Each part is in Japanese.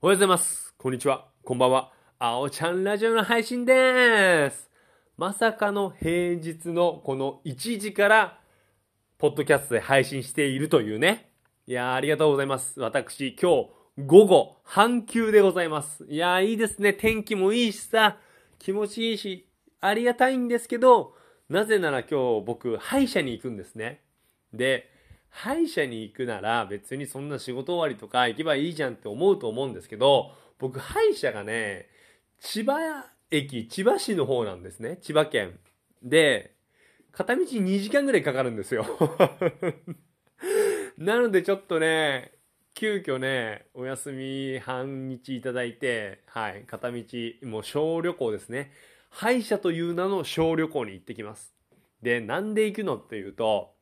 おはようございます。こんにちは。こんばんは。あおちゃんラジオの配信でーす。まさかの平日のこの1時から、ポッドキャストで配信しているというね。いやー、ありがとうございます。私、今日、午後、半休でございます。いやー、いいですね。天気もいいしさ、気持ちいいし、ありがたいんですけど、なぜなら今日僕、歯医者に行くんですね。で、歯医者に行くなら別にそんな仕事終わりとか行けばいいじゃんって思うと思うんですけど、僕歯医者がね、千葉駅、千葉市の方なんですね。千葉県。で、片道2時間ぐらいかかるんですよ。なのでちょっとね、急遽ね、お休み半日いただいて、はい、片道、もう小旅行ですね。歯医者という名の小旅行に行ってきます。で、なんで行くのっていうと、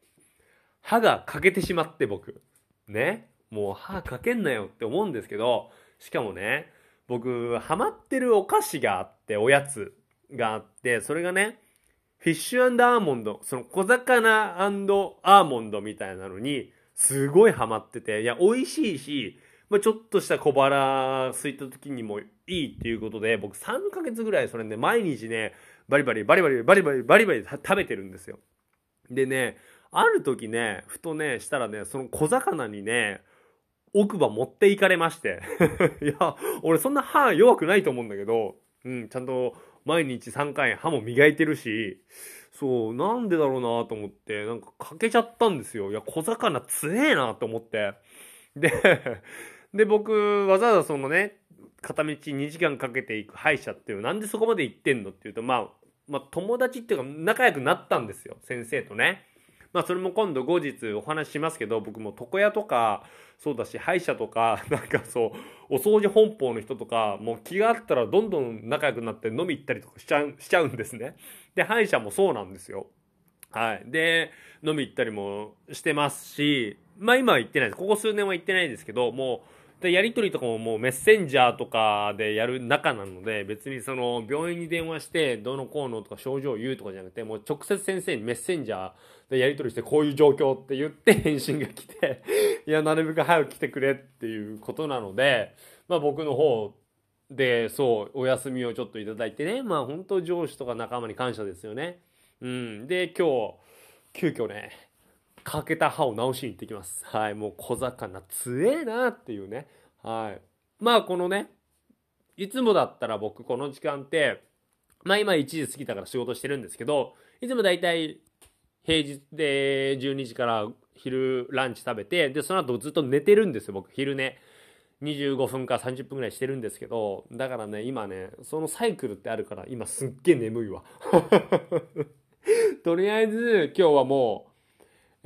歯が欠けてしまって僕。ね。もう歯欠けんなよって思うんですけど、しかもね、僕、ハマってるお菓子があって、おやつがあって、それがね、フィッシュアーモンド、その小魚アーモンドみたいなのに、すごいハマってて、いや、美味しいし、まあ、ちょっとした小腹空いた時にもいいっていうことで、僕3ヶ月ぐらいそれね、毎日ね、バリバリ、バリバリ、バリバリ、バリバリ食べてるんですよ。でね、ある時ね、ふとね、したらね、その小魚にね、奥歯持っていかれまして。いや、俺そんな歯弱くないと思うんだけど、うん、ちゃんと毎日3回歯も磨いてるし、そう、なんでだろうなと思って、なんか欠けちゃったんですよ。いや、小魚強えなと思って。で、で、僕、わざわざそのね、片道2時間かけていく歯医者っていう、なんでそこまで行ってんのっていうと、まあ、まあ、友達っていうか仲良くなったんですよ。先生とね。まあそれも今度後日お話ししますけど、僕も床屋とか、そうだし、歯医者とか、なんかそう、お掃除本邦の人とか、もう気があったらどんどん仲良くなって飲み行ったりとかしちゃう、しちゃうんですね。で、歯医者もそうなんですよ。はい。で、飲み行ったりもしてますし、まあ今は行ってないです。ここ数年は行ってないんですけど、もう、でやり取りとかももうメッセンジャーとかでやる仲なので別にその病院に電話してどのこうのとか症状を言うとかじゃなくてもう直接先生にメッセンジャーでやり取りしてこういう状況って言って 返信が来ていやなるべく早く来てくれっていうことなのでまあ僕の方でそうお休みをちょっといただいてねまあ本当上司とか仲間に感謝ですよね。うん。で今日急遽ね欠けた歯を直しに行ってきます。はい、もう小魚強えなっていうね。はい。まあこのね、いつもだったら僕この時間って、まあ今1時過ぎたから仕事してるんですけど、いつもだいたい平日で12時から昼ランチ食べて、で、その後ずっと寝てるんですよ、僕。昼寝。25分か30分ぐらいしてるんですけど、だからね、今ね、そのサイクルってあるから、今すっげえ眠いわ。とりあえず、今日はもう、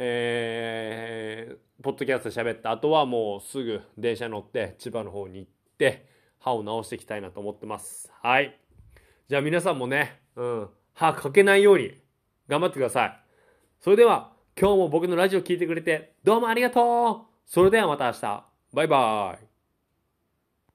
えー、ポッドキャスト喋った後はもうすぐ電車乗って千葉の方に行って歯を治していきたいなと思ってます。はい。じゃあ皆さんもね、うん、歯かけないように頑張ってください。それでは今日も僕のラジオ聴いてくれてどうもありがとうそれではまた明日。バイバイ。